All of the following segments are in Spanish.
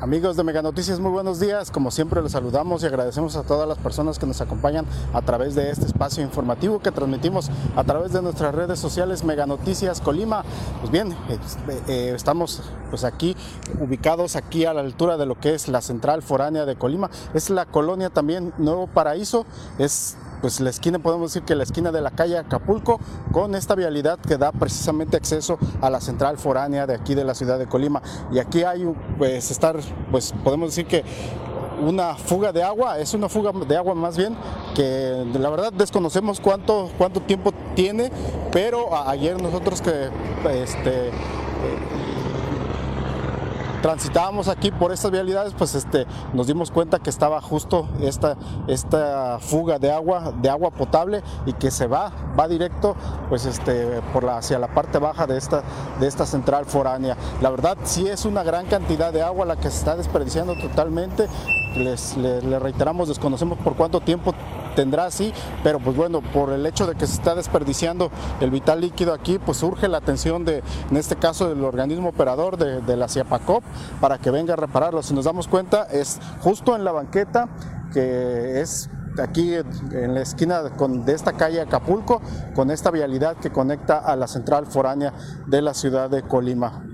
Amigos de Mega Noticias, muy buenos días. Como siempre los saludamos y agradecemos a todas las personas que nos acompañan a través de este espacio informativo que transmitimos a través de nuestras redes sociales Mega Noticias Colima. Pues bien, eh, eh, estamos pues aquí ubicados aquí a la altura de lo que es la central foránea de Colima. Es la colonia también Nuevo Paraíso, es pues la esquina, podemos decir que la esquina de la calle Acapulco, con esta vialidad que da precisamente acceso a la central foránea de aquí de la ciudad de Colima. Y aquí hay, pues, estar, pues, podemos decir que una fuga de agua, es una fuga de agua más bien, que la verdad desconocemos cuánto, cuánto tiempo tiene, pero ayer nosotros que este, transitábamos aquí por estas vialidades, pues este, nos dimos cuenta que estaba justo esta, esta fuga de agua, de agua potable y que se va, va directo pues este, por la, hacia la parte baja de esta, de esta central foránea. La verdad sí es una gran cantidad de agua la que se está desperdiciando totalmente. Les, reiteramos, desconocemos por cuánto tiempo tendrá así, pero pues bueno, por el hecho de que se está desperdiciando el vital líquido aquí, pues surge la atención de, en este caso, del organismo operador de, la CIAPACOP para que venga a repararlo. Si nos damos cuenta, es justo en la banqueta que es aquí en la esquina de esta calle Acapulco, con esta vialidad que conecta a la central foránea de la ciudad de Colima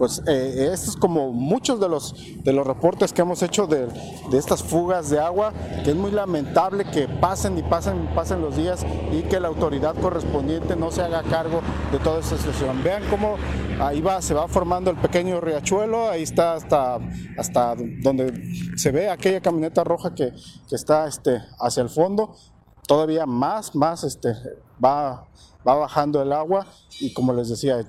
pues eh, es como muchos de los, de los reportes que hemos hecho de, estas fugas de agua, que es muy lamentable que pasen y pasen, pasen los días y que la autoridad correspondiente no se haga cargo de toda esta situación. Vean cómo ahí va, se va formando el pequeño riachuelo, ahí está hasta, hasta donde se ve aquella camioneta roja que, que está este, hacia el fondo, todavía más, más este, va va bajando el agua y como les decía,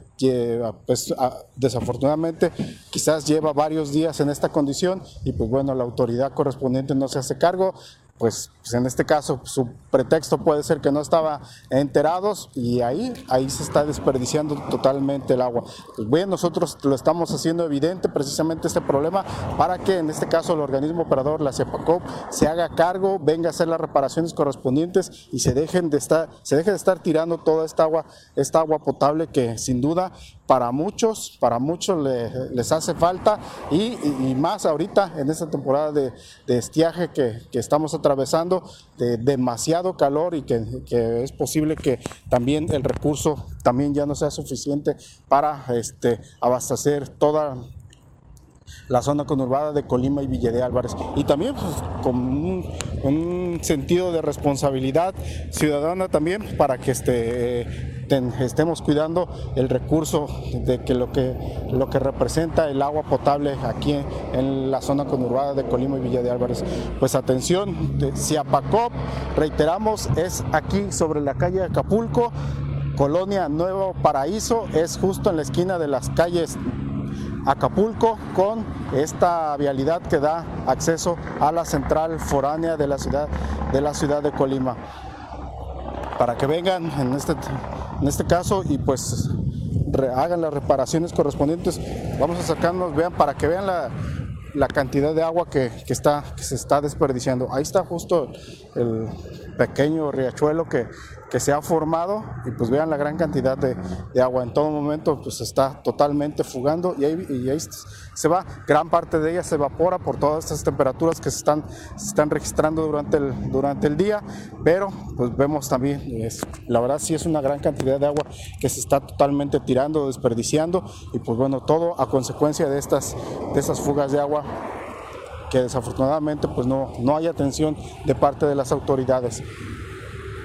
pues, desafortunadamente quizás lleva varios días en esta condición y pues bueno, la autoridad correspondiente no se hace cargo, pues, pues, en este caso su pretexto puede ser que no estaba enterados y ahí, ahí se está desperdiciando totalmente el agua. Pues bien, nosotros lo estamos haciendo evidente precisamente este problema para que en este caso el organismo operador, la CEPACOP, se haga cargo, venga a hacer las reparaciones correspondientes y se dejen de estar, se deje de estar tirando toda esta agua, esta agua potable que sin duda para muchos, para muchos les hace falta y, más ahorita en esta temporada de, estiaje que, estamos atravesando, de demasiado calor y que, es posible que también el recurso también ya no sea suficiente para este, abastecer toda la zona conurbada de Colima y Villa de Álvarez. Y también pues, con un, sentido de responsabilidad ciudadana también para que este, estemos cuidando el recurso de que lo que lo que representa el agua potable aquí en, la zona conurbada de Colima y Villa de Álvarez. Pues atención, de Ciapacop, reiteramos, es aquí sobre la calle Acapulco, Colonia Nuevo Paraíso, es justo en la esquina de las calles Acapulco con esta vialidad que da acceso a la central foránea de la ciudad de la ciudad de Colima para que vengan en este en este caso y pues hagan las reparaciones correspondientes vamos a sacarnos vean para que vean la, la cantidad de agua que, que, está, que se está desperdiciando. Ahí está justo el pequeño riachuelo que, que se ha formado y pues vean la gran cantidad de, agua. En todo momento pues está totalmente fugando y ahí, se va. Gran parte de ella se evapora por todas estas temperaturas que se están, registrando durante el, durante el día, pero pues vemos también, la verdad sí es una gran cantidad de agua que se está totalmente tirando, desperdiciando y pues bueno, todo a consecuencia de estas, de estas fugas de agua que desafortunadamente pues no, no hay atención de parte de las autoridades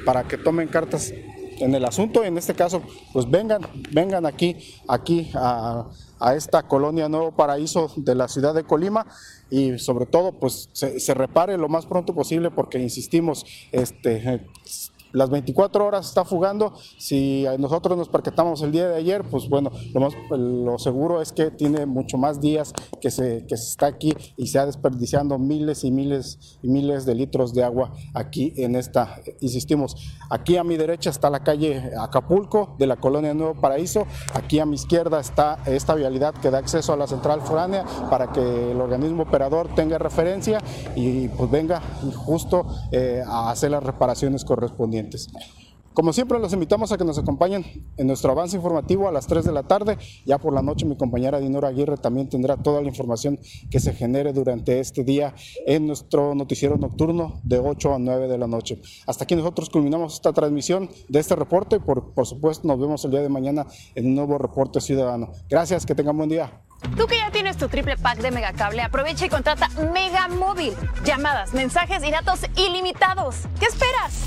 para que tomen cartas en el asunto. En este caso pues vengan vengan aquí aquí a, esta colonia Nuevo Paraíso de la ciudad de Colima y sobre todo pues se, repare lo más pronto posible porque insistimos este las 24 horas está fugando. Si nosotros nos percatamos el día de ayer, pues bueno, lo, seguro es que tiene mucho más días que se, que está aquí y se ha desperdiciando miles y miles y miles de litros de agua aquí en esta, insistimos, aquí a mi derecha está la calle Acapulco de la colonia Nuevo Paraíso, aquí a mi izquierda está esta vialidad que da acceso a la central foránea para que el organismo operador tenga referencia y pues venga justo eh, a hacer las reparaciones Como siempre, los invitamos a que nos acompañen en nuestro avance informativo a las 3 de la tarde. Ya por la noche, mi compañera Dinora Aguirre también tendrá toda la información que se genere durante este día en nuestro noticiero nocturno de 8 a 9 de la noche. Hasta aquí nosotros culminamos esta transmisión de este reporte. Por, por supuesto, nos vemos el día de mañana en un nuevo reporte ciudadano. Gracias, que tengan buen día. Tú que ya tienes tu triple pack de Megacable, aprovecha y contrata Mega Móvil. Llamadas, mensajes y datos ilimitados. ¿Qué esperas?